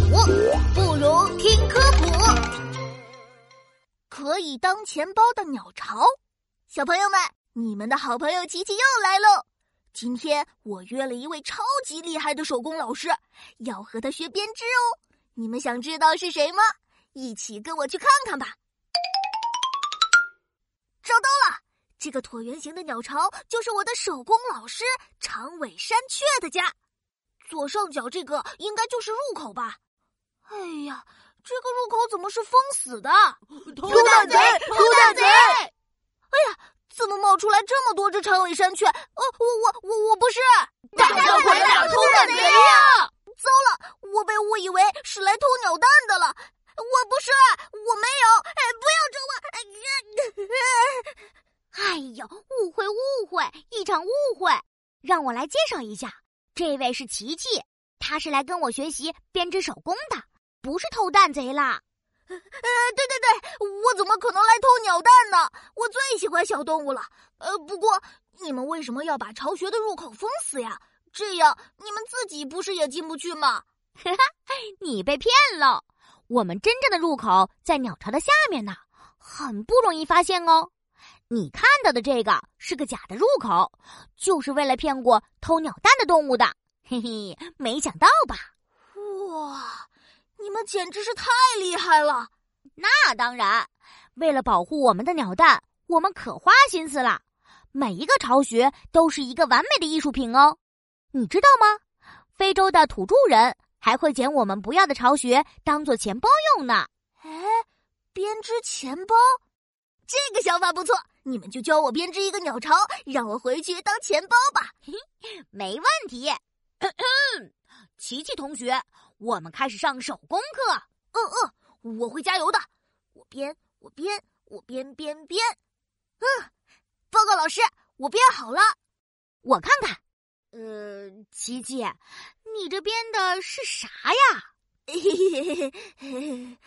鼠，不如听科普。可以当钱包的鸟巢，小朋友们，你们的好朋友琪琪又来喽！今天我约了一位超级厉害的手工老师，要和他学编织哦。你们想知道是谁吗？一起跟我去看看吧。找到了，这个椭圆形的鸟巢就是我的手工老师长尾山雀的家。左上角这个应该就是入口吧？哎呀，这个入口怎么是封死的？偷蛋贼！偷蛋贼！哎呀，怎么冒出来这么多只长尾山雀？呃，我我我我不是！大家快点偷蛋贼呀！糟了，我被误以为是来偷鸟蛋的了。我不是，我没有！哎，不要抓我！哎呦，误会误会，一场误会！让我来介绍一下。这位是琪琪，他是来跟我学习编织手工的，不是偷蛋贼啦。呃，对对对，我怎么可能来偷鸟蛋呢？我最喜欢小动物了。呃，不过你们为什么要把巢穴的入口封死呀？这样你们自己不是也进不去吗？哈哈，你被骗了，我们真正的入口在鸟巢的下面呢，很不容易发现哦。你看到的这个是个假的入口，就是为了骗过偷鸟蛋的动物的。嘿嘿，没想到吧？哇，你们简直是太厉害了！那当然，为了保护我们的鸟蛋，我们可花心思了。每一个巢穴都是一个完美的艺术品哦。你知道吗？非洲的土著人还会捡我们不要的巢穴当做钱包用呢。哎，编织钱包，这个想法不错。你们就教我编织一个鸟巢，让我回去当钱包吧。没问题。咳咳琪琪同学，我们开始上手工课。嗯嗯，我会加油的。我编，我编，我编编编。嗯，报告老师，我编好了。我看看。呃，琪琪，你这编的是啥呀？嘿嘿嘿嘿嘿